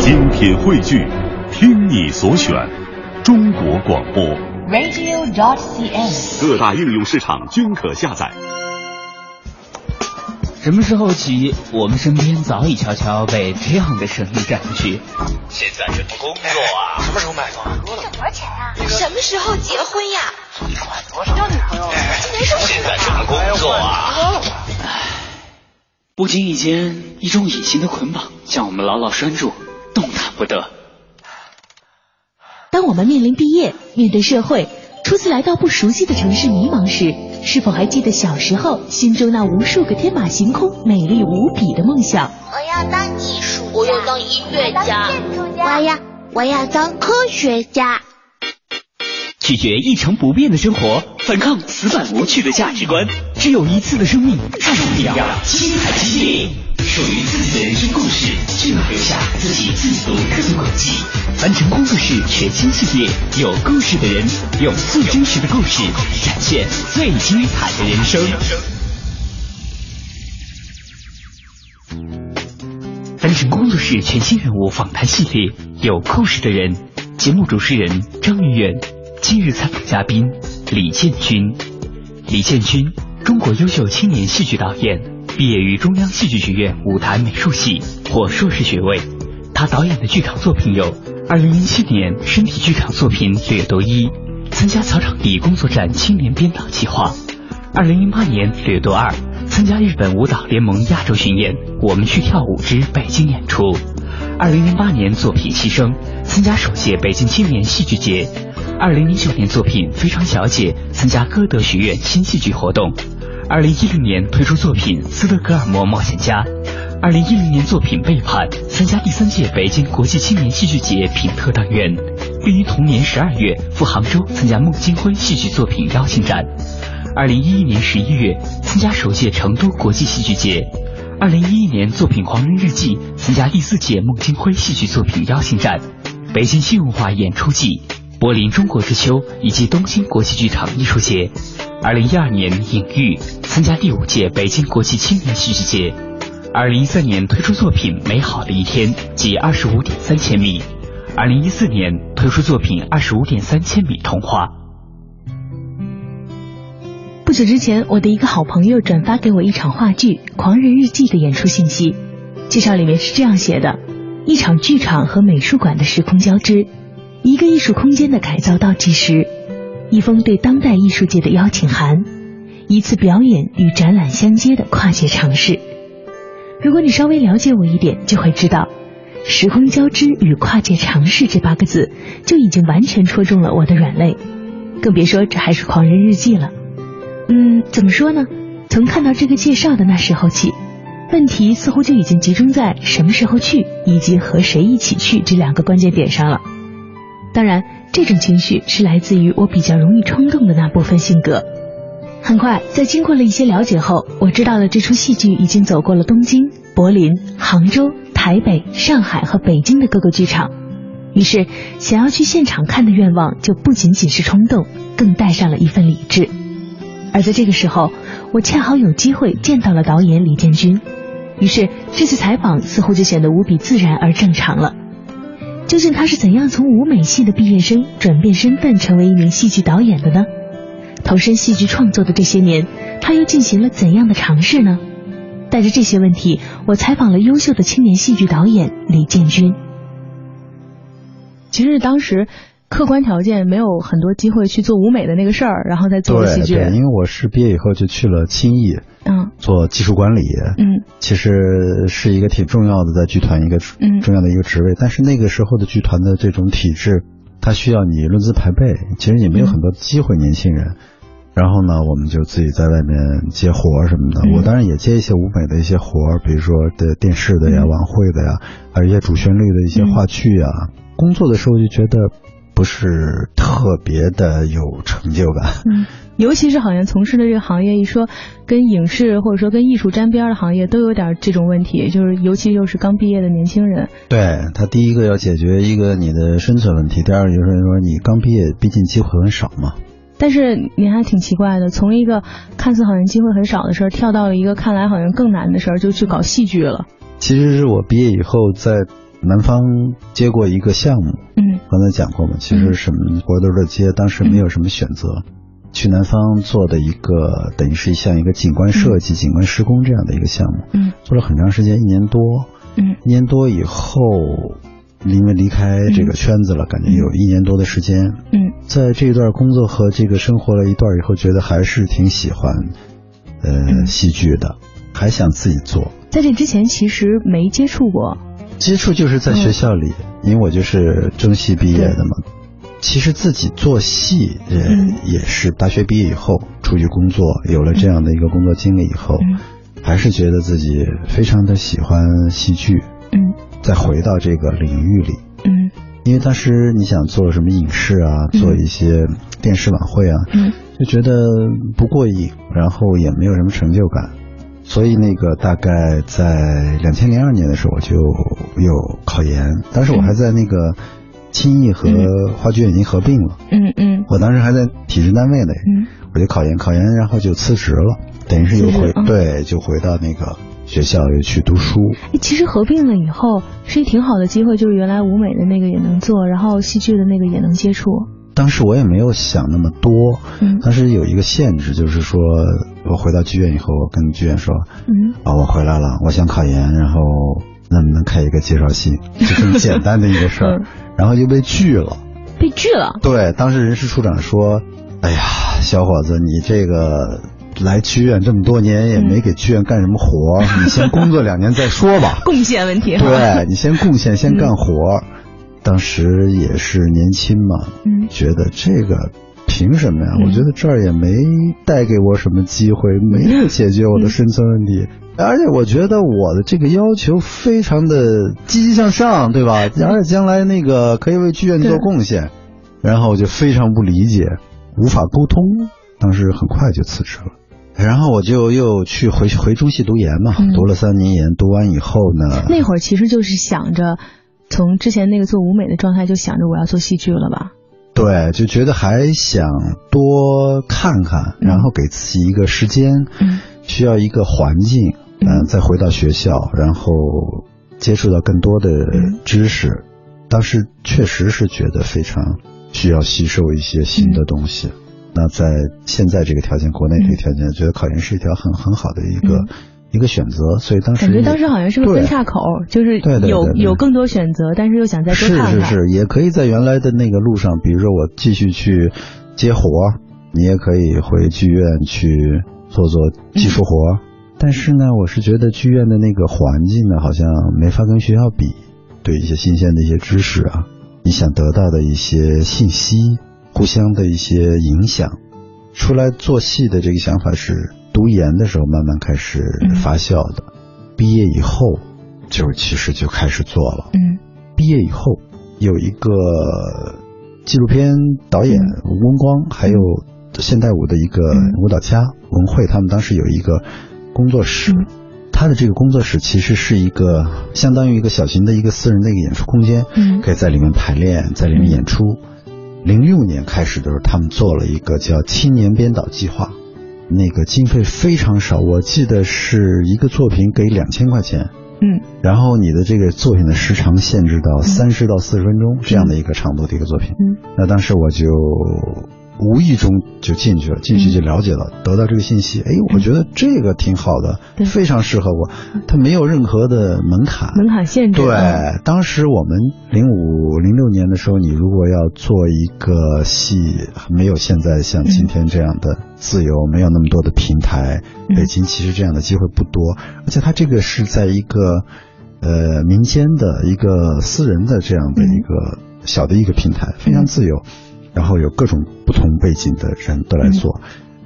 精品汇聚，听你所选，中国广播。radio.dot.cn，。各大应用市场均可下载。什么时候起，我们身边早已悄悄被这样的声音占据？现在什么工作啊？什么时候买房？挣多少钱啊？什么时候结婚呀？存款多少？交女朋友？今年是不是？现在什么工作啊？不经意间，一种隐形的捆绑将我们牢牢拴住，动弹不得。当我们面临毕业、面对社会、初次来到不熟悉的城市迷茫时，是否还记得小时候心中那无数个天马行空、美丽无比的梦想？我要当艺术家，我要当音乐家，我要我要当科学家。拒绝一成不变的生活，反抗死板无趣的价值观。只有一次的生命，注定要精彩激烈。属于自己的人生故事，就要留下自己最独特的轨迹。凡尘工作室全新系列，有故事的人，用最真实的故事展现最精彩的人生。凡尘工作室全新人物访谈系列，有故事的人。节目主持人张云远，今日采访嘉宾李建军。李建军，中国优秀青年戏剧导演，毕业于中央戏剧学院舞台美术系，获硕士学位。他导演的剧场作品有：二零零七年身体剧场作品《掠夺一》，参加草场地工作站青年编导计划；二零零八年《掠夺二》，参加日本舞蹈联盟亚洲巡演《我们去跳舞之北京》演出；二零零八年作品《牺牲》，参加首届北京青年戏剧节；二零零九年作品《非常小姐》，参加歌德学院新戏剧活动；二零一零年推出作品《斯德哥尔摩冒险家》。二零一零年作品《背叛》参加第三届北京国际青年戏剧节品特单元，并于同年十二月赴杭州参加孟京辉戏剧作品邀请展。二零一一年十一月参加首届成都国际戏剧节。二零一一年作品《狂人日记》参加第四届孟京辉戏剧作品邀请展。北京新文化演出季、柏林中国之秋以及东京国际剧场艺术节。二零一二年影育参加第五届北京国际青年戏剧节。二零一三年推出作品《美好的一天》及二十五点三千米，二零一四年推出作品《二十五点三千米童话》。不久之前，我的一个好朋友转发给我一场话剧《狂人日记》的演出信息，介绍里面是这样写的：一场剧场和美术馆的时空交织，一个艺术空间的改造倒计时，一封对当代艺术界的邀请函，一次表演与展览相接的跨界尝试。如果你稍微了解我一点，就会知道，时空交织与跨界尝试这八个字就已经完全戳中了我的软肋，更别说这还是狂人日记了。嗯，怎么说呢？从看到这个介绍的那时候起，问题似乎就已经集中在什么时候去以及和谁一起去这两个关键点上了。当然，这种情绪是来自于我比较容易冲动的那部分性格。很快，在经过了一些了解后，我知道了这出戏剧已经走过了东京、柏林、杭州、台北、上海和北京的各个剧场。于是，想要去现场看的愿望就不仅仅是冲动，更带上了一份理智。而在这个时候，我恰好有机会见到了导演李建军，于是这次采访似乎就显得无比自然而正常了。究竟他是怎样从舞美系的毕业生转变身份成为一名戏剧导演的呢？投身戏剧创作的这些年，他又进行了怎样的尝试呢？带着这些问题，我采访了优秀的青年戏剧导演李建军。其实当时客观条件没有很多机会去做舞美的那个事儿，然后再做戏剧。对对，因为我是毕业以后就去了青艺，嗯，做技术管理，嗯，其实是一个挺重要的在剧团一个嗯重要的一个职位，但是那个时候的剧团的这种体制，它需要你论资排辈，其实也没有很多机会，年轻人。然后呢，我们就自己在外面接活儿什么的。嗯我当然也接一些舞美的一些活儿，比如说的电视的呀、嗯晚会的呀，还有一些主旋律的一些话剧啊。工作的时候就觉得不是特别的有成就感。嗯，尤其是好像从事的这个行业，一说跟影视或者说跟艺术沾边的行业，都有点这种问题，就是尤其又是刚毕业的年轻人。对他第一个要解决一个你的生存问题，第二个就是说你刚毕业，毕竟机会很少嘛。但是你还挺奇怪的，从一个看似好像机会很少的事儿，跳到了一个看来好像更难的事儿，就去搞戏剧了。其实是我毕业以后在南方接过一个项目，嗯。刚才讲过嘛，其实什么活都是接，当时没有什么选择，去南方做的一个等于是像一个景观设计、景观施工这样的一个项目，嗯。做了很长时间，一年多，嗯。一年多以后，因为离开这个圈子了，感觉有一年多的时间，嗯。在这一段工作和这个生活了一段以后，觉得还是挺喜欢，呃，嗯。戏剧的，还想自己做。在这之前其实没接触过。接触就是在学校里，因为我就是中戏毕业的嘛。其实自己做戏，呃，嗯。也是大学毕业以后出去工作，有了这样的一个工作经历以后，嗯。还是觉得自己非常的喜欢戏剧，嗯。再回到这个领域里。嗯。因为当时你想做什么影视啊，嗯。做一些电视晚会啊，嗯。就觉得不过瘾，然后也没有什么成就感，所以那个大概在两千零二年的时候，我就有考研，当时我还在那个青艺和话剧院已经合并了，嗯嗯。我当时还在体制单位呢，嗯。我就考研，考研然后就辞职了，等于是又回嗯。对，就回到那个学校又去读书，哎其实合并了以后是一挺好的机会，就是原来舞美的那个也能做，然后戏剧的那个也能接触。当时我也没有想那么多，嗯当时有一个限制，就是说我回到剧院以后，我跟剧院说，嗯啊，我回来了，我想考研，然后能不能开一个介绍信，就这么简单的一个事儿嗯，然后就被拒了。被拒了。对，当时人事处长说，哎呀，小伙子，你这个来剧院这么多年，也没给剧院干什么活儿，你先工作两年再说吧。贡献问题。对你先贡献，先干活儿。当时也是年轻嘛，嗯。觉得这个凭什么呀？嗯。我觉得这儿也没带给我什么机会，没有解决我的生存问题，而且我觉得我的这个要求非常的积极向上，对吧？而且将来那个可以为剧院做贡献，然后我就非常不理解，无法沟通，当时很快就辞职了。然后我就又去回回中戏读研嘛，嗯。读了三年研，读完以后呢，那会儿其实就是想着，从之前那个做舞美的状态，就想着我要做戏剧了吧？对，就觉得还想多看看，嗯。然后给自己一个时间，嗯。需要一个环境，嗯、嗯再回到学校，然后接触到更多的嗯。知识。当时确实是觉得非常需要吸收一些新的东西。那在现在这个条件，国内这个条件，觉得考研是一条很很好的一个、嗯一个选择，所以当时感觉当时好像是个分对岔口，就是有对有更多选择，但是又想再多是看看。是是，也可以在原来的那个路上，比如说我继续去接活，你也可以回剧院去做做技术活儿。但是呢，我是觉得剧院的那个环境呢，好像没法跟学校比，对一些新鲜的一些知识啊，你想得到的一些信息，互相的一些影响，出来做戏的这个想法是读研的时候慢慢开始发酵的，毕业以后就其实就开始做了。嗯。毕业以后有一个纪录片导演嗯。吴文光，还有现代舞的一个舞蹈家文慧，他们当时有一个工作室。嗯。他的这个工作室其实是一个相当于一个小型的一个私人的一个演出空间，嗯。可以在里面排练，在里面演出。零六年开始的时候，他们做了一个叫青年编导计划，那个经费非常少，我记得是一个作品给两千块钱，嗯。然后你的这个作品的时长限制到三十到四十分钟这样的一个长度的一个作品。嗯。那当时我就无意中就进去了，进去就了解了，得到这个信息，哎，我觉得这个挺好的，对。非常适合我，它没有任何的门槛。门槛限制。嗯对，当时我们零五零六年的时候，你如果要做一个戏，没有现在像今天这样的自由，没有那么多的平台，嗯。北京其实这样的机会不多，而且它这个是在一个呃民间的一个私人的这样的一个小的一个平台，非常自由，然后有各种不同背景的人都来做。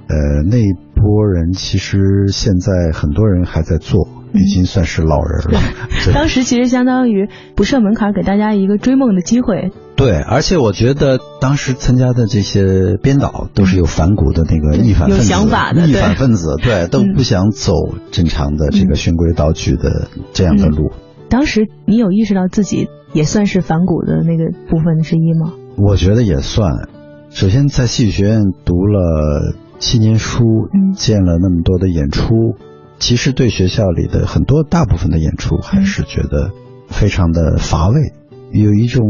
呃，那一波人其实现在很多人还在做，已经算是老人了。对 当时其实相当于不设门槛，给大家一个追梦的机会。对，而且我觉得当时参加的这些编导都是有反骨的那个逆反分子，有想法的逆反分子，对，都不想走正常的这个循规蹈矩的这样的路。当时你有意识到自己也算是反骨的那个部分之一吗？我觉得也算。首先在戏剧学院读了七年书，嗯。见了那么多的演出，其实对学校里的很多大部分的演出还是觉得非常的乏味，有一种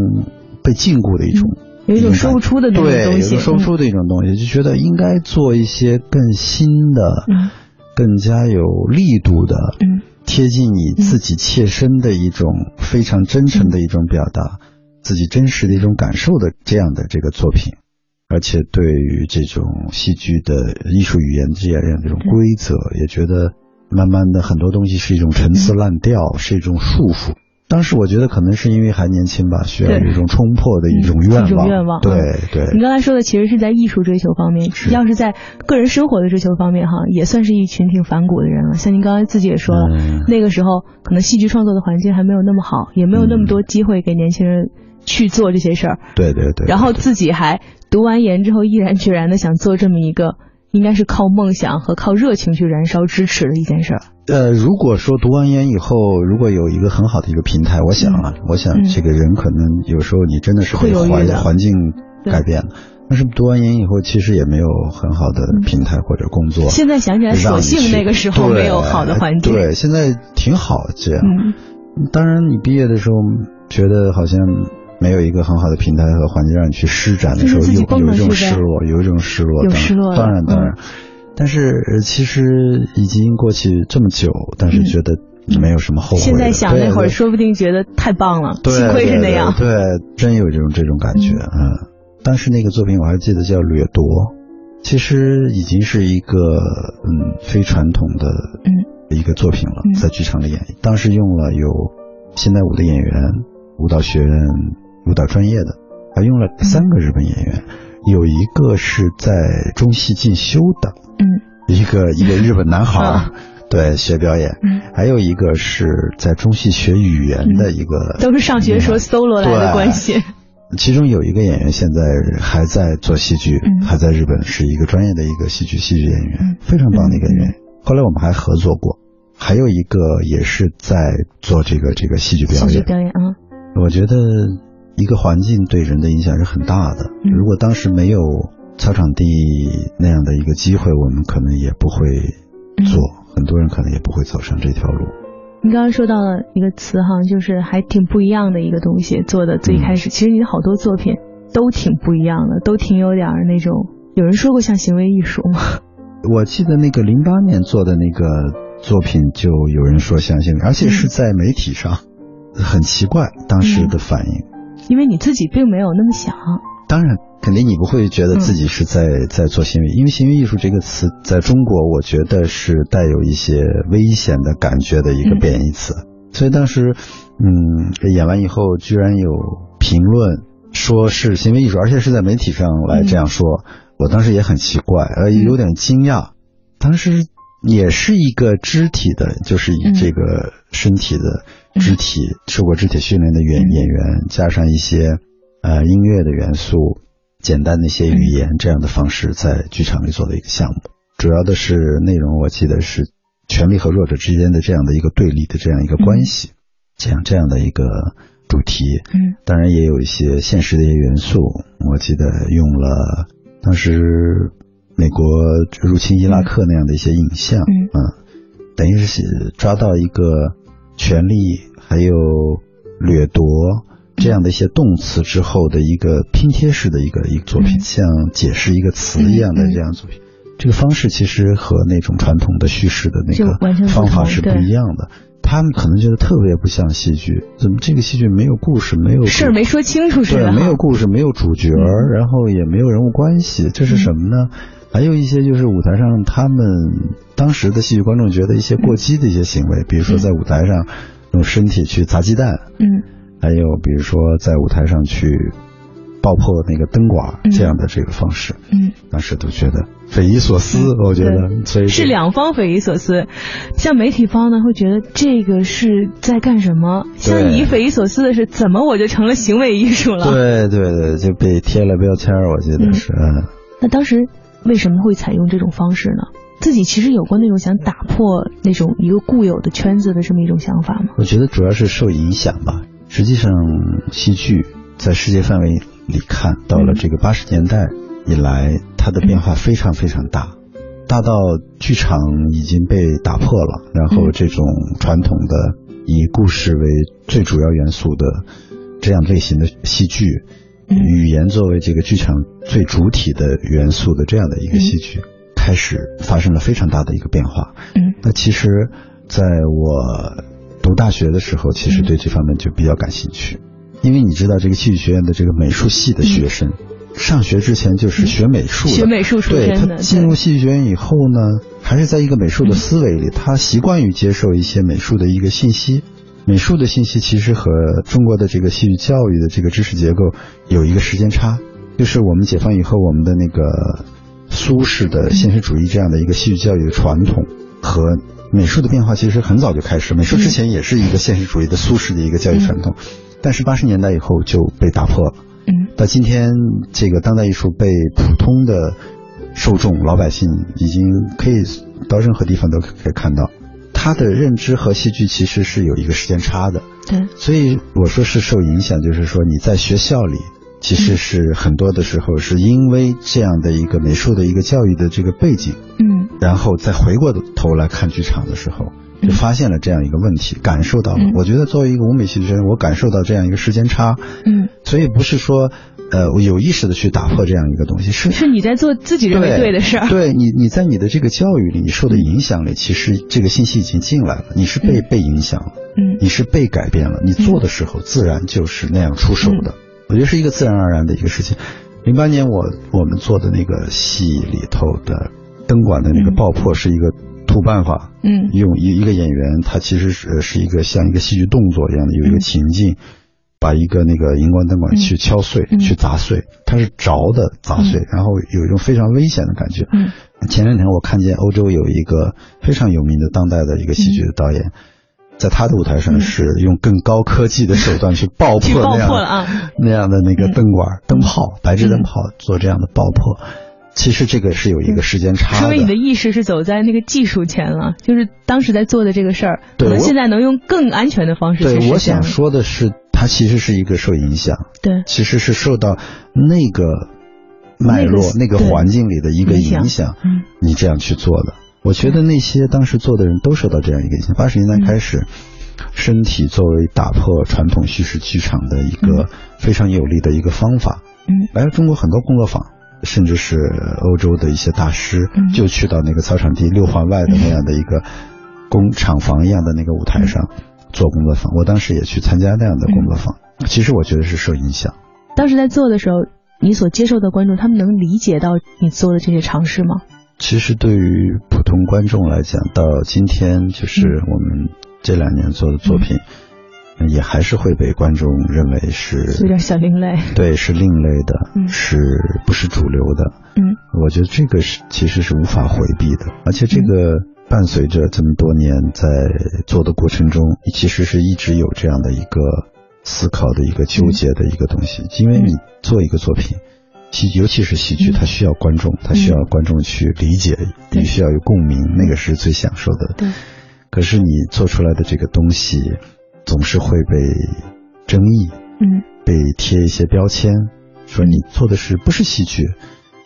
被禁锢的一种。有一种说不出的那种东西，对，说不出的一种东西，就觉得应该做一些更新的、嗯。更加有力度的、嗯。贴近你自己切身的一种非常真诚的一种表达，自己真实的一种感受的这样的这个作品，而且对于这种戏剧的艺术语言这样这种规则，也觉得慢慢的很多东西是一种陈词滥调，是一种束缚。当时我觉得可能是因为还年轻吧，需要有一种冲破的一种愿望。一种愿望对嗯对。你刚才说的其实是在艺术追求方面，要是在个人生活的追求方面哈，也算是一群挺反骨的人了。像您刚才自己也说了，嗯那个时候可能戏剧创作的环境还没有那么好，也没有那么多机会给年轻人去做这些事儿。对对对。然后自己还读完研之后，毅然决然的想做这么一个，应该是靠梦想和靠热情去燃烧支持的一件事儿。呃，如果说读完研以后，如果有一个很好的一个平台，我想啊，我想嗯这个人可能有时候你真的是会犹豫的环环境改变了。但是读完研以后，其实也没有很好的平台或者工作。嗯现在想起来，让索性那个时候没有好的环境。对，现在挺好这样。嗯，当然，你毕业的时候觉得好像没有一个很好的平台和环境让你去施展的时候，有有一种失落，有一种失落，当有失落当然，当然。嗯但是呃其实已经过去这么久，但是觉得没有什么后悔。现在想那会儿，说不定觉得太棒了，对幸亏是那样。对，真有这种这种感觉。嗯，当时那个作品我还记得叫《掠夺》，其实已经是一个嗯非传统的嗯一个作品了，嗯在剧场里演绎。当时用了有现代舞的演员、舞蹈学院舞蹈专业的，还用了三个日本演员，有一个是在中戏进修的，嗯。一个一个日本男孩 对，学表演，嗯，还有一个是在中戏学语言的一个，都是上学时候 solo 来的关系。其中有一个演员现在还在做戏剧，嗯。还在日本是一个专业的一个戏剧戏剧演员，嗯。非常棒的一个演员。后来我们还合作过，还有一个也是在做这个这个戏剧表演。戏剧。表演啊，我觉得一个环境对人的影响是很大的。嗯如果当时没有操场地那样的一个机会，我们可能也不会做，很多人可能也不会走上这条路。你刚刚说到了一个词哈，就是还挺不一样的一个东西，做的最开始，其实你的好多作品都挺不一样的，都挺有点儿那种，有人说过像行为艺术吗？我记得那个零八年做的那个作品，就有人说像行为，而且是在媒体上，很奇怪当时的反应。因为你自己并没有那么想，当然，肯定你不会觉得自己是在、在做行为，因为行为艺术这个词在中国，我觉得是带有一些危险的感觉的一个贬义词。所以当时，嗯，演完以后，居然有评论说是行为艺术，而且是在媒体上来这样说，我当时也很奇怪，呃，有点惊讶。当时也是一个肢体的，就是以这个身体的肢体、受过肢体训练的演演员，加上一些呃音乐的元素，简单的一些语言这样的方式，在剧场里做的一个项目。主要的是内容，我记得是权力和弱者之间的这样的一个对立的这样一个关系，这样这样的一个主题。嗯，当然也有一些现实的一些元素，我记得用了当时美国入侵伊拉克那样的一些影像，嗯。等于是抓到一个权力还有掠夺这样的一些动词之后的一个拼贴式的一个一个作品，嗯像解释一个词一样的这样作品。这个方式其实和那种传统的叙事的那个方法是不一样的。他们可能觉得特别不像戏剧，怎么这个戏剧没有故事，没有事儿没说清楚似对，没有故事，没有主角，嗯然后也没有人物关系，这是什么呢？还有一些就是舞台上他们当时的戏剧观众觉得一些过激的一些行为，比如说在舞台上用身体去砸鸡蛋，嗯还有比如说在舞台上去爆破那个灯管嗯这样的这个方式，嗯，当时都觉得匪夷所思，我觉得，所以是两方匪夷所思。像媒体方呢，会觉得这个是在干什么？像你匪夷所思的是，怎么我就成了行为艺术了？对对对，就被贴了标签儿，我记得是，嗯。那当时为什么会采用这种方式呢？自己其实有过那种想打破那种一个固有的圈子的这么一种想法吗？我觉得主要是受影响吧。实际上，戏剧在世界范围里看，到了这个八十年代以来，它的变化非常非常大，大到剧场已经被打破了，然后这种传统的以故事为最主要元素的这样类型的戏剧，嗯语言作为这个剧场最主体的元素的这样的一个戏剧，开始发生了非常大的一个变化。嗯。那其实，在我读大学的时候，其实对这方面就比较感兴趣，因为你知道这个戏剧学院的这个美术系的学生，上学之前就是学美术的，学美术出对身的他进入戏剧学院以后呢，还是在一个美术的思维里，他习惯于接受一些美术的一个信息。美术的信息其实和中国的这个戏剧教育的这个知识结构有一个时间差，就是我们解放以后，我们的那个苏式的现实主义这样的一个戏剧教育的传统和美术的变化，其实很早就开始。美术之前也是一个现实主义的苏式的一个教育传统，但是八十年代以后就被打破了。嗯到今天，这个当代艺术被普通的受众老百姓已经可以到任何地方都可以看到，他的认知和戏剧其实是有一个时间差的。对，所以我说是受影响，就是说你在学校里，其实是很多的时候是因为这样的一个美术的一个教育的这个背景，嗯然后再回过头来看剧场的时候，就发现了这样一个问题，感受到了。嗯我觉得作为一个舞美戏剧学生，我感受到这样一个时间差，嗯，所以不是说，呃，我有意识的去打破这样一个东西，是是你在做自己认为对的事儿。对你，你在你的这个教育里，你受的影响里，其实这个信息已经进来了，你是被、被影响了，嗯你是被改变了，你做的时候自然就是那样出手的。嗯我觉得是一个自然而然的一个事情。零八年我我们做的那个戏里头的灯管的那个嗯爆破是一个土办法，嗯。用一一个演员，他其实是呃是一个像一个戏剧动作一样的，有一个嗯情境，把一个那个荧光灯管去敲碎、嗯。去砸碎，它是着的砸碎，然后有一种非常危险的感觉。嗯。前两天我看见欧洲有一个非常有名的当代的一个戏剧的导演，在他的舞台上嗯是用更高科技的手段去爆破那样破了啊。那样的那个嗯。灯管、灯泡、白炽灯泡做这样的爆破。其实这个是有一个时间差说明你的意识是走在那个技术前了，就是当时在做的这个事儿，可能现在能用更安全的方式去实对，我想说的是，它其实是一个受影响，对，其实是受到那个脉络、那个那个环境里的一个影响，嗯。你这样去做的。我觉得那些当时做的人都受到这样一个影响。八十年代开始，身体作为打破传统叙事剧场的一个非常有力的一个方法。嗯。来了中国很多工作坊，甚至是欧洲的一些大师，嗯就去到那个操场地六环外的那样的一个工厂房一样的那个舞台上做工作坊。我当时也去参加那样的工作坊，其实我觉得是受影响。当时在做的时候，你所接受的观众，他们能理解到你做的这些尝试吗？其实对于普通观众来讲，到今天就是我们这两年做的作品，也还是会被观众认为是有点小另类。对，是另类的，嗯是不是主流的？嗯我觉得这个是其实是无法回避的，而且这个伴随着这么多年在做的过程中，其实是一直有这样的一个思考的一个纠结的一个东西，因为你做一个作品。戏，尤其是戏剧，它需要观众，它需要观众去理解，对你需要有共鸣，那个是最享受的。对。可是你做出来的这个东西，总是会被争议，嗯。被贴一些标签，说你做的是不是戏剧，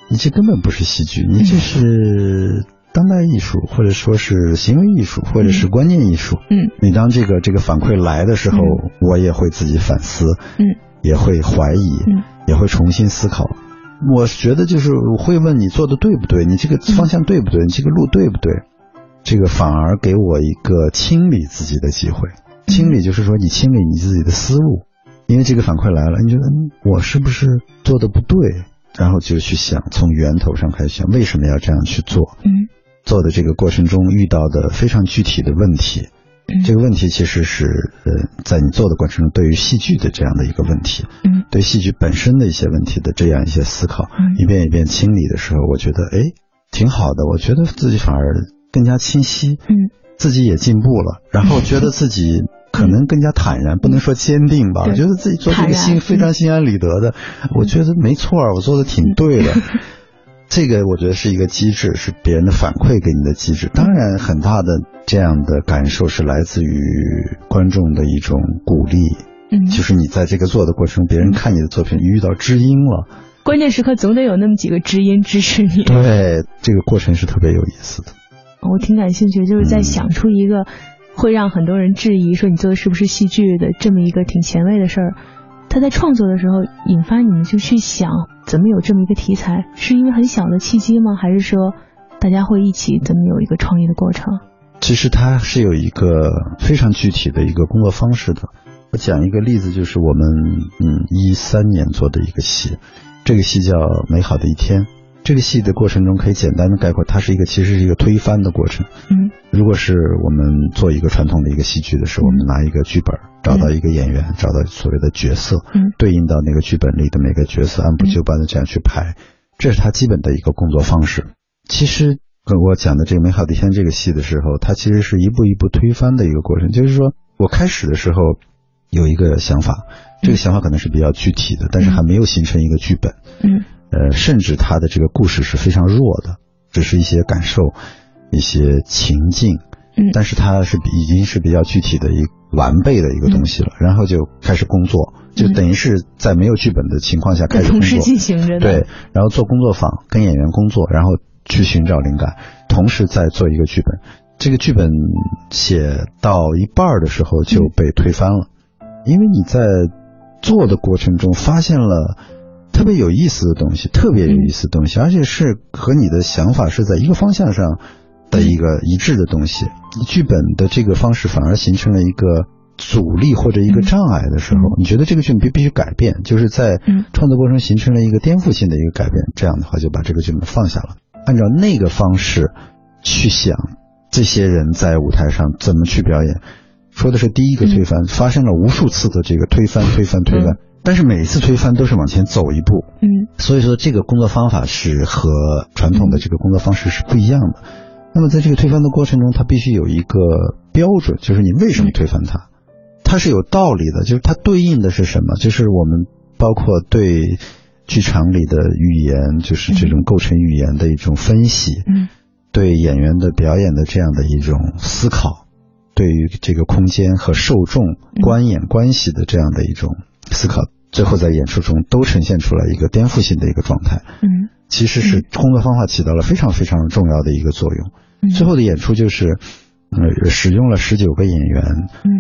你这根本不是戏剧，你这是当代艺术，或者说是行为艺术，或者是观念艺术。嗯。每当这个这个反馈来的时候，嗯。我也会自己反思，嗯。也会怀疑，嗯。也会重新思考。我觉得就是我会问你做的对不对，你这个方向对不对，你这个路对不对，这个反而给我一个清理自己的机会。清理就是说你清理你自己的思路，因为这个反馈来了，你觉得嗯我是不是做的不对，然后就去想从源头上开始想为什么要这样去做，嗯。做的这个过程中遇到的非常具体的问题，嗯。这个问题其实是呃在你做的过程中对于戏剧的这样的一个问题，嗯。对戏剧本身的一些问题的这样一些思考，嗯。一遍一遍清理的时候，我觉得哎挺好的，我觉得自己反而更加清晰，嗯自己也进步了，然后觉得自己可能更加坦然，不能说坚定吧，对我觉得自己做这个心非常心安理得的，我觉得没错儿，我做的挺对的。这个我觉得是一个机制，是别人的反馈给你的机制。当然，很大的这样的感受是来自于观众的一种鼓励，嗯，就是你在这个做的过程中，别人看你的作品遇到知音了，关键时刻总得有那么几个知音支持你。对，这个过程是特别有意思的。我挺感兴趣，就是在想出一个会让很多人质疑说你做的是不是戏剧的这么一个挺前卫的事儿。他在创作的时候引发你们就去想怎么有这么一个题材，是因为很小的契机吗？还是说大家会一起怎么有一个创意的过程？其实它是有一个非常具体的一个工作方式的。我讲一个例子，就是我们嗯一三年做的一个戏，这个戏叫《美好的一天》。这个戏的过程中可以简单的概括，它是一个其实是一个推翻的过程。嗯，如果是我们做一个传统的一个戏剧的时候，我们拿一个剧本，找到一个演员，找到所谓的角色，嗯，对应到那个剧本里的每个角色，按部就班的这样去排，这是他基本的一个工作方式。其实跟我讲的这个《美好的一天》这个戏的时候，它其实是一步一步推翻的一个过程。就是说我开始的时候有一个想法，这个想法可能是比较具体的，但是还没有形成一个剧本。嗯。呃，甚至他的这个故事是非常弱的，只是一些感受、一些情境，嗯，但是他是已经是比较具体的一完备的一个东西了。然后就开始工作，就等于是在没有剧本的情况下开始工作，同时进行着对，然后做工作坊，跟演员工作，然后去寻找灵感，同时在做一个剧本。这个剧本写到一半的时候就被推翻了，因为你在做的过程中发现了。特别有意思的东西，特别有意思的东西，而且是和你的想法是在一个方向上的一个一致的东西。剧本的这个方式反而形成了一个阻力或者一个障碍的时候，你觉得这个剧本必必须改变，就是在创作过程形成了一个颠覆性的一个改变。这样的话，就把这个剧本放下了，按照那个方式去想这些人在舞台上怎么去表演。说的是第一个推翻，发生了无数次的这个推翻、推翻、推翻。但是每一次推翻都是往前走一步，嗯，所以说这个工作方法是和传统的这个工作方式是不一样的。那么在这个推翻的过程中，它必须有一个标准，就是你为什么推翻它，它是有道理的，就是它对应的是什么？就是我们包括对剧场里的语言，就是这种构成语言的一种分析，嗯，对演员的表演的这样的一种思考，对于这个空间和受众观演关系的这样的一种思考。最后在演出中都呈现出来一个颠覆性的一个状态，嗯，其实是工作方法起到了非常非常重要的一个作用。最后的演出就是，呃，使用了十九个演员，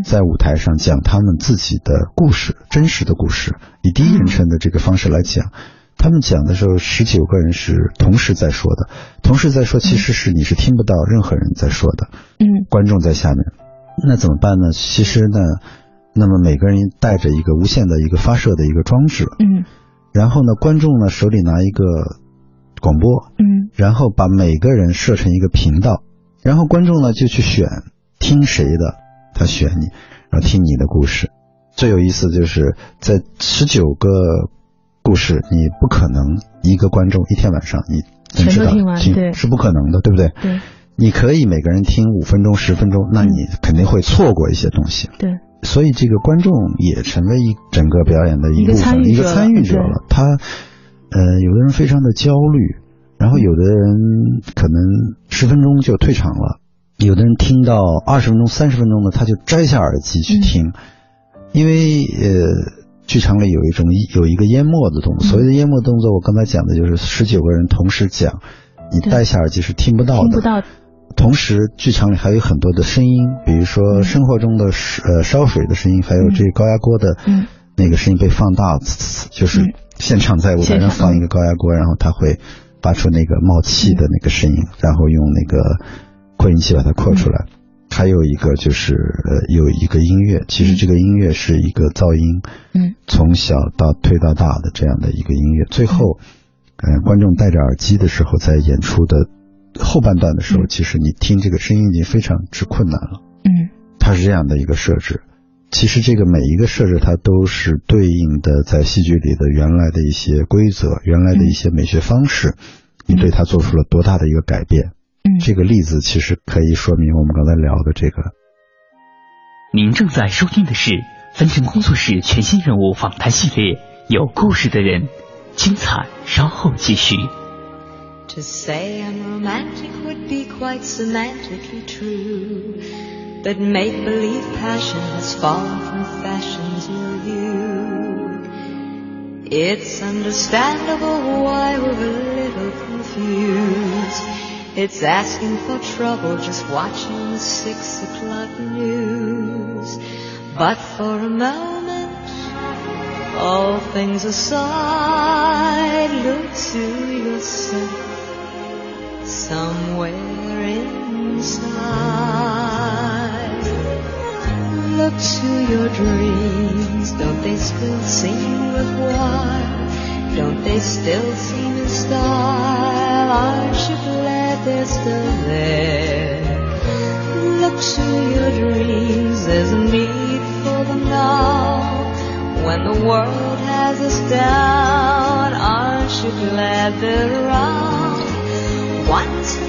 在舞台上讲他们自己的故事，真实的故事，以第一人称的这个方式来讲。他们讲的时候，十九个人是同时在说的，同时在说，其实是你是听不到任何人在说的，嗯，观众在下面，那怎么办呢？其实呢。那么每个人带着一个无线的一个发射的一个装置，嗯，然后呢，观众呢手里拿一个广播，嗯，然后把每个人设成一个频道，然后观众呢就去选听谁的，他选你，然后听你的故事。最有意思就是在十九个故事，你不可能一个观众一天晚上你全都听完，对，是不可能的，对不对？对，你可以每个人听五分钟、十分钟，那你肯定会错过一些东西。对。所以这个观众也成为一整个表演的一部分，一个参与者了。他，呃，有的人非常的焦虑，然后有的人可能十分钟就退场了，有的人听到二十分钟、三十分钟的，他就摘下耳机去听，因为呃，剧场里有一种有一个淹没的动作。所谓的淹没动作，我刚才讲的就是十九个人同时讲，你戴下耳机是听不到的。听不到。同时，剧场里还有很多的声音，比如说生活中的呃烧水的声音，还有这个高压锅的那个声音被放大，就是现场在舞台上放一个高压锅，然后它会发出那个冒气的那个声音，然后用那个扩音器把它扩出来。还有一个就是呃有一个音乐，其实这个音乐是一个噪音，嗯，从小到推到大的这样的一个音乐。最后，呃，观众戴着耳机的时候，在演出的。后半段的时候，其实你听这个声音已经非常之困难了。嗯，它是这样的一个设置。其实这个每一个设置，它都是对应的在戏剧里的原来的一些规则，原来的一些美学方式，你对它做出了多大的一个改变？嗯，这个例子其实可以说明我们刚才聊的这个。您正在收听的是分成工作室全新人物访谈系列《有故事的人》，精彩稍后继续。To say I'm romantic would be quite semantically true. But make believe passion has fallen from fashion's review. It's understandable why we're a little confused. It's asking for trouble just watching the six o'clock news. But for a moment, all things aside, look to yourself somewhere inside. Look to your dreams, don't they still seem worthwhile? Don't they still seem in style? Aren't you glad they're still there? Look to your dreams, there's a need for them now. When the world has us down, aren't you glad they're around?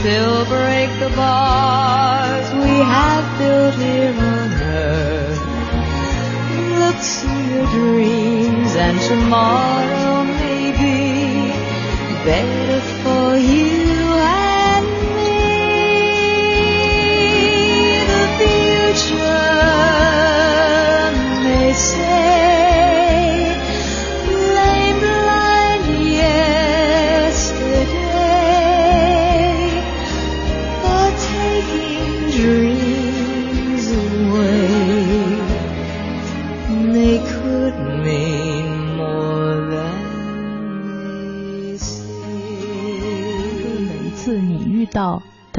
still break the bars we have built here on earth. Look to your dreams, and tomorrow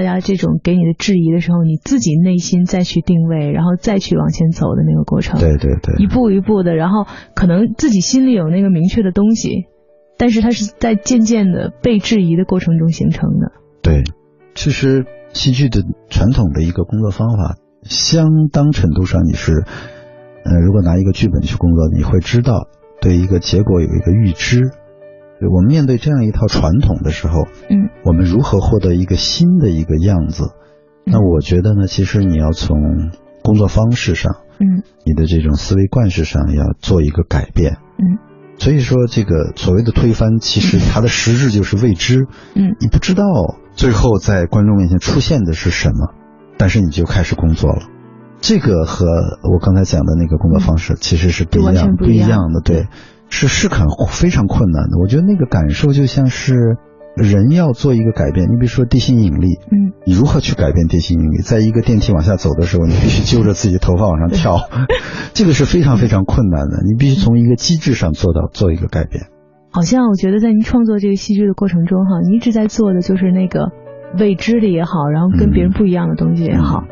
大家这种给你的质疑的时候，你自己内心再去定位，然后再去往前走的那个过程。对对对，一步一步的，然后可能自己心里有那个明确的东西，但是它是在渐渐的被质疑的过程中形成的。对，其实戏剧的传统的一个工作方法，相当程度上你是，呃，如果拿一个剧本去工作，你会知道对一个结果有一个预知。我们面对这样一套传统的时候，嗯，我们如何获得一个新的一个样子？那我觉得呢，其实你要从工作方式上，嗯你的这种思维惯式上要做一个改变。嗯所以说，这个所谓的推翻，其实它的实质就是未知。嗯你不知道最后在观众面前出现的是什么，但是你就开始工作了。这个和我刚才讲的那个工作方式其实是不一样、不一样样的，对，是是很非常困难的。我觉得那个感受就像是人要做一个改变，你比如说地心引力，嗯，你如何去改变地心引力？在一个电梯往下走的时候，你必须揪着自己头发往上跳，这个是非常非常困难的。你必须从一个机制上做到做一个改变。好像我觉得在您创作这个戏剧的过程中，哈，你一直在做的就是那个未知的也好，然后跟别人不一样的东西也好。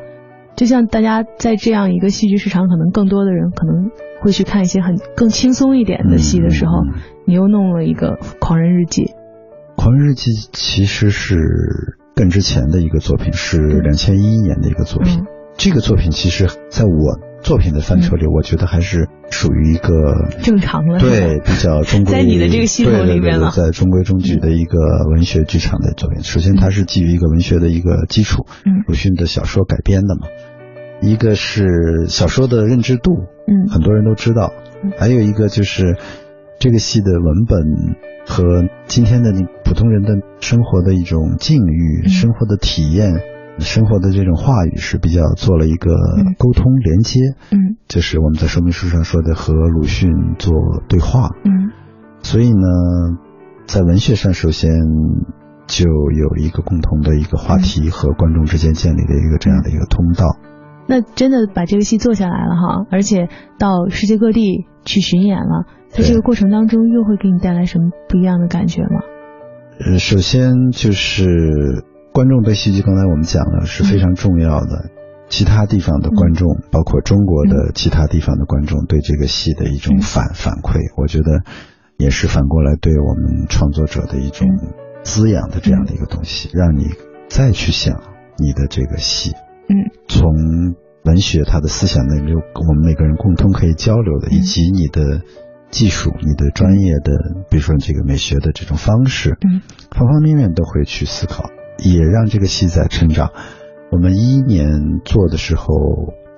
就像大家在这样一个戏剧市场，可能更多的人可能会去看一些很更轻松一点的戏的时候，你又弄了一个《狂人日记》。《狂人日记》其实是更之前的一个作品，是两千一一年的一个作品。嗯这个作品其实在我作品的范畴里，我觉得还是属于一个正常了，对比较中规，在你的这个系统里面了。在中规中矩的一个文学剧场的作品。首先，它是基于一个文学的一个基础，嗯。鲁迅的小说改编的嘛。一个是小说的认知度，嗯。很多人都知道。嗯，还有一个就是这个戏的文本和今天的你普通人的生活的一种境遇、嗯。生活的体验、生活的这种话语是比较做了一个嗯沟通连接，嗯就是我们在说明书上说的和鲁迅做对话。嗯所以呢，在文学上首先就有一个共同的一个话题和观众之间建立的一个这样的一个通道。那真的把这个戏做下来了哈，而且到世界各地去巡演了，在这个过程当中又会给你带来什么不一样的感觉吗？呃，首先就是观众对戏剧，刚才我们讲了是非常重要的。其他地方的观众，包括中国的其他地方的观众，对这个戏的一种反反馈，我觉得也是反过来对我们创作者的一种滋养的这样的一个东西，让你再去想你的这个戏。嗯，从文学它的思想内容，我们每个人共同可以交流的，以及你的技术、你的专业的，比如说这个美学的这种方式，嗯，方方面面都会去思考，也让这个戏在成长。我们一一年做的时候，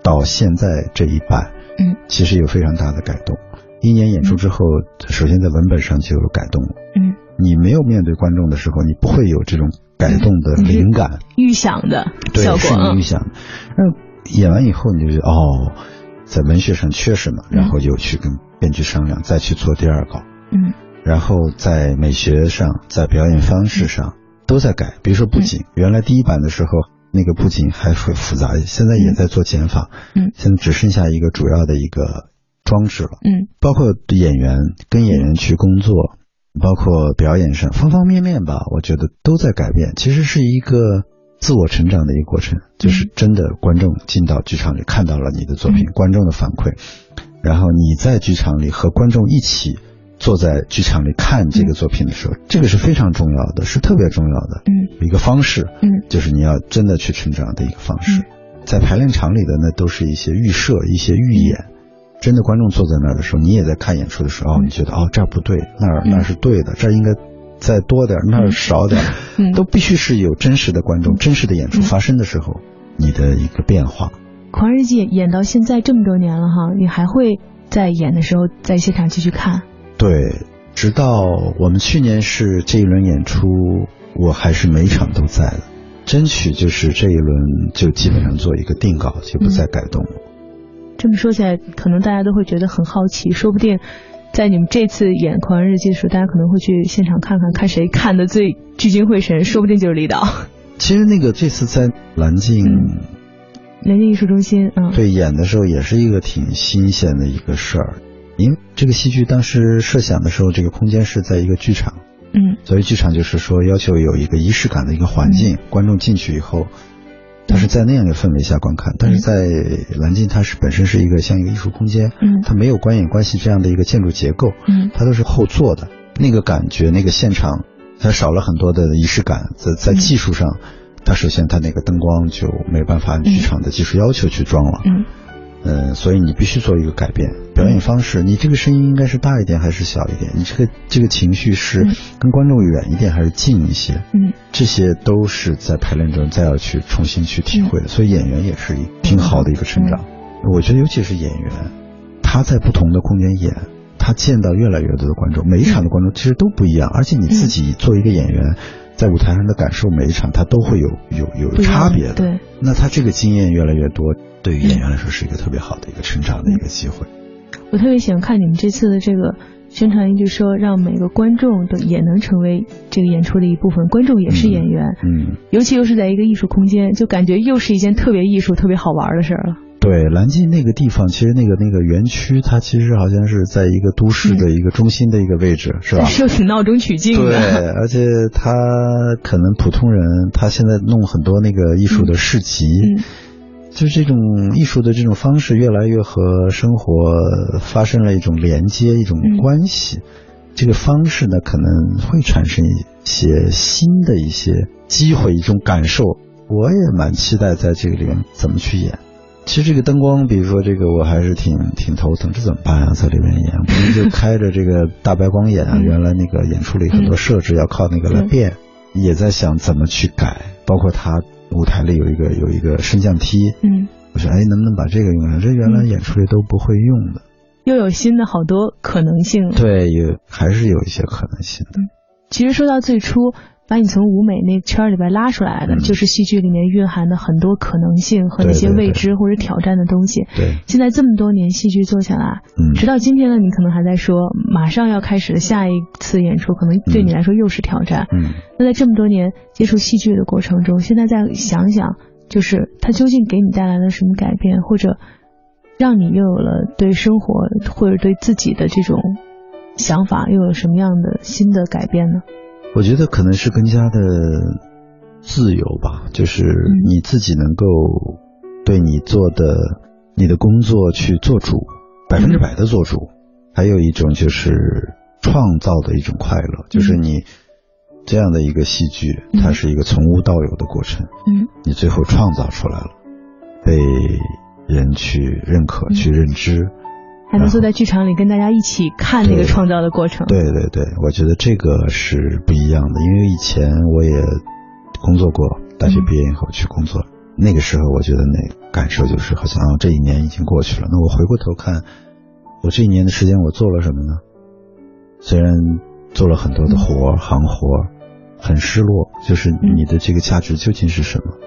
到现在这一版，嗯，其实有非常大的改动。一年演出之后，首先在文本上就有改动，嗯，你没有面对观众的时候，你不会有这种改动的灵感、预想的对效果对是你预。想的。那演完以后，你就觉得哦，在文学上缺什么，然后又去跟编剧商量，再去做第二稿。嗯然后在美学上，在表演方式上都在改。比如说布景，原来第一版的时候那个布景还会复杂，现在也在做减法。嗯现在只剩下一个主要的一个装置了。嗯包括演员跟演员去工作，包括表演上方方面面吧，我觉得都在改变。其实是一个自我成长的一个过程，就是真的观众进到剧场里看到了你的作品，嗯观众的反馈，然后你在剧场里和观众一起坐在剧场里看这个作品的时候，这个是非常重要的，是特别重要的嗯。一个方式。嗯。就是你要真的去成长的一个方式。嗯。在排练场里的那都是一些预设、一些预演。真的观众坐在那儿的时候，你也在看演出的时候，哦，嗯。你觉得哦这儿不对，那儿嗯。那儿是对的，这儿应该再多点儿，那儿少点都必须是有真实的观众、嗯。真实的演出嗯。发生的时候，你的一个变化。《狂日记》演到现在这么多年了哈，你还会在演的时候在现场继续看？对，直到我们去年是这一轮演出，我还是每场都在的，争取就是这一轮就基本上做一个定稿，就不再改动了。这么说起来，可能大家都会觉得很好奇，说不定在你们这次演《狂人日记》的时候，大家可能会去现场看看，看谁看的最聚精会神，说不定就是李导。其实那个这次在蓝镜、嗯南京艺术中心，嗯，对演的时候，也是一个挺新鲜的一个事儿。因为这个戏剧当时设想的时候，这个空间是在一个剧场，嗯。所以剧场就是说要求有一个仪式感的一个环境，观众进去以后，他是在那样的氛围下观看。但是在蓝鲸，它是本身是一个像一个艺术空间，嗯。它没有观影关系这样的一个建筑结构，嗯。它都是后做的，那个感觉，那个现场，它少了很多的仪式感，在在嗯技术上，它首先它那个灯光就没办法按剧场的技术要求去装了，嗯嗯，所以你必须做一个改变，表演方式，你这个声音应该是大一点还是小一点？你这个这个情绪是嗯跟观众远一点还是近一些？嗯这些都是在排练中再要去重新去体会的，所以演员也是一挺好的一个成长。我觉得尤其是演员，他在不同的空间演，他见到越来越多的观众，每一场的观众其实都不一样，而且你自己作为一个演员，在舞台上的感受，每一场他都会有有有差别的。对，那他这个经验越来越多，对于演员来说是一个特别好的一个成长的一个机会。我特别喜欢看你们这次的这个宣传，就说让每个观众都也能成为这个演出的一部分，观众也是演员，嗯，尤其又是在一个艺术空间，就感觉又是一件特别艺术、特别好玩的事儿了。对，蓝鲸那个地方，其实那个那个园区，它其实好像是在一个都市的一个中心的一个位置，是吧？是挺闹中取静的。对，而且他可能普通人，他现在弄很多那个艺术的市集，嗯就是这种艺术的这种方式越来越和生活发生了一种连接、一种嗯关系。这个方式呢，可能会产生一些新的一些机会、一种感受。我也蛮期待在这个里面怎么去演。其实这个灯光，比如说这个，我还是挺挺头疼，这怎么办啊？在里面演，不能就开着这个大白光演啊。嗯原来那个演出里很多设置要靠那个来嗯变，也在想怎么去改，包括他舞台里有一个有一个升降梯，嗯，我说哎，能不能把这个用上？这原来演出里都不会用的。又有新的好多可能性。对，有还是有一些可能性的。其实说到最初，把你从舞美那圈里边拉出来的，嗯就是戏剧里面蕴含的很多可能性和那些未知或者挑战的东西。对，现在这么多年戏剧做下来，嗯，直到今天呢，你可能还在说，马上要开始的下一次演出，可能对你来说又是挑战。嗯那在这么多年接触戏剧的过程中，现在再想想，就是它究竟给你带来了什么改变，或者让你又有了对生活或者对自己的这种想法又有什么样的新的改变呢？我觉得可能是更加的自由吧，就是你自己能够对你做的你的工作去做主，百分之百的做主。还有一种就是创造的一种快乐，就是你这样的一个戏剧，嗯它是一个从无到有的过程，嗯。你最后创造出来了，被人去认可、嗯。去认知，还能坐在剧场里跟大家一起看那个创造的过程。对对对，我觉得这个是不一样的，因为以前我也工作过，大学毕业以后去工作，那个时候我觉得那感受就是好像啊，这一年已经过去了，那我回过头看，我这一年的时间我做了什么呢？虽然做了很多的活行活，很失落，就是你的这个价值究竟是什么？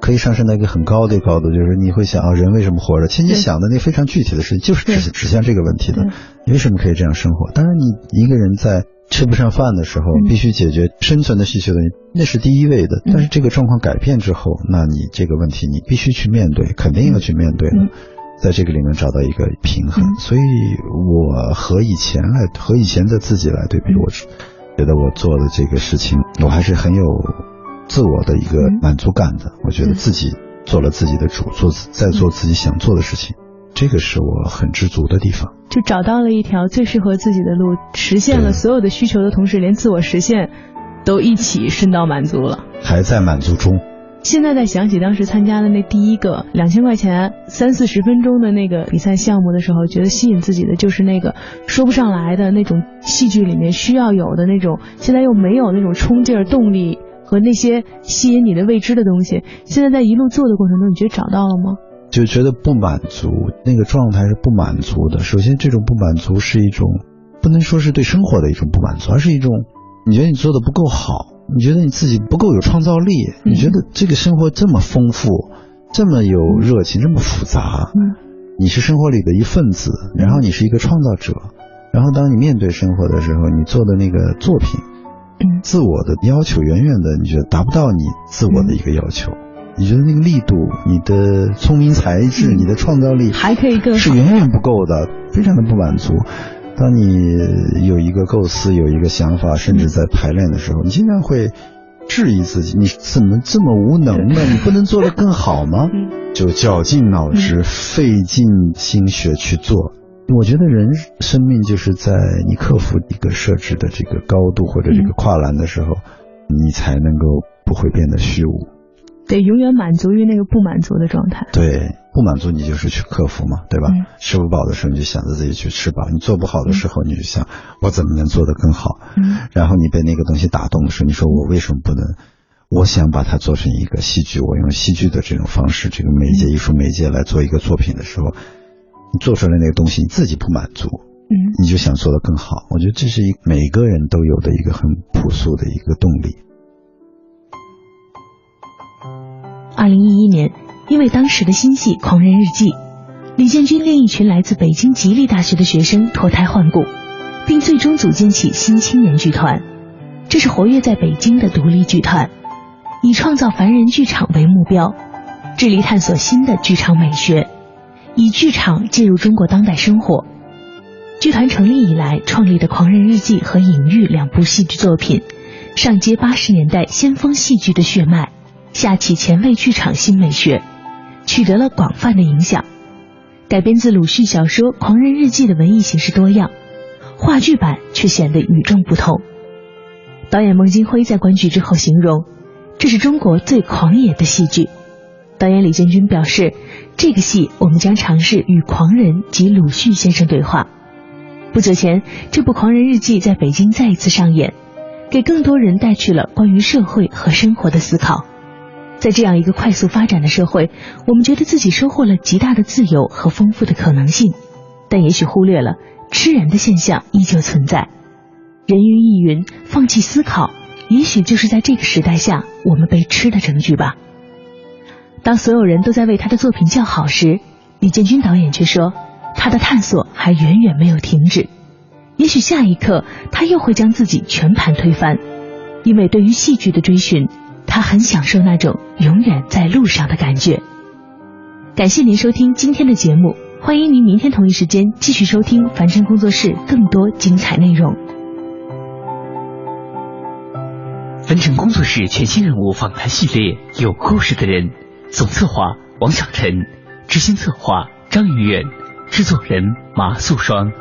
可以上升到一个很高的高度，就是你会想啊，人为什么活着？其实你想的那非常具体的事情，就是指指向这个问题的。你为什么可以这样生活？当然，你一个人在吃不上饭的时候，必须解决生存的需求的，那是第一位的。但是这个状况改变之后，那你这个问题你必须去面对，肯定要去面对的，在这个里面找到一个平衡。所以我和以前来和以前的自己来对比，我觉得我做的这个事情，我还是很有。自我的一个满足感的，我觉得自己做了自己的主，做在做自己想做的事情，这个是我很知足的地方。就找到了一条最适合自己的路，实现了所有的需求的同时，连自我实现都一起顺到满足了，还在满足中。现在在想起当时参加的那第一个两千块钱三四十分钟的那个比赛项目的时候，觉得吸引自己的就是那个说不上来的那种戏剧里面需要有的那种，现在又没有那种冲劲儿动力。和那些吸引你的未知的东西，现在在一路做的过程中，你觉得找到了吗？就觉得不满足，那个状态是不满足的。首先，这种不满足是一种不能说是对生活的一种不满足，而是一种你觉得你做的不够好，你觉得你自己不够有创造力，你觉得这个生活这么丰富，这么有热情，这么复杂，嗯，你是生活里的一份子，然后你是一个创造者，然后当你面对生活的时候，你做的那个作品。自我的要求远远的，你觉得达不到你自我的一个要求？你觉得那个力度、你的聪明才智、你的创造力还可以更是远远不够的，非常的不满足。当你有一个构思、有一个想法，甚至在排练的时候，你经常会质疑自己：你怎么这么无能呢？你不能做得更好吗？就绞尽脑汁、费尽心血去做。我觉得人生命就是在你克服一个设置的这个高度或者这个跨栏的时候，你才能够不会变得虚无。得永远满足于那个不满足的状态。对，不满足你就是去克服嘛，对吧？吃不饱的时候你就想着自己去吃饱，你做不好的时候你就想我怎么能做得更好。嗯。然后你被那个东西打动的时候，你说我为什么不能？我想把它做成一个戏剧，我用戏剧的这种方式，这个媒介、艺术媒介来做一个作品的时候。你做出来那个东西，你自己不满足，嗯，你就想做的更好。我觉得这是一每个人都有的一个很朴素的一个动力。二零一一年，因为当时的新戏《狂人日记》，李建军令一群来自北京吉利大学的学生脱胎换骨，并最终组建起新青年剧团。这是活跃在北京的独立剧团，以创造凡人剧场为目标，致力探索新的剧场美学。以剧场介入中国当代生活。剧团成立以来创立的《狂人日记》和《隐喻》两部戏剧作品，上接八十年代先锋戏剧的血脉，下启前卫剧场新美学，取得了广泛的影响。改编自鲁迅小说《狂人日记》的文艺形式多样，话剧版却显得与众不同。导演孟京辉在观剧之后形容，这是中国最狂野的戏剧。导演李建军表示。这个戏，我们将尝试与狂人及鲁迅先生对话。不久前，这部《狂人日记》在北京再一次上演，给更多人带去了关于社会和生活的思考。在这样一个快速发展的社会，我们觉得自己收获了极大的自由和丰富的可能性，但也许忽略了吃人的现象依旧存在。人云亦云，放弃思考，也许就是在这个时代下我们被吃的证据吧。当所有人都在为他的作品叫好时，李建军导演却说，他的探索还远远没有停止。也许下一刻他又会将自己全盘推翻，因为对于戏剧的追寻，他很享受那种永远在路上的感觉。感谢您收听今天的节目，欢迎您明天同一时间继续收听凡尘工作室更多精彩内容。凡尘工作室全新人物访谈系列，有故事的人。总策划王小晨，执行策划张云远，制作人马素双。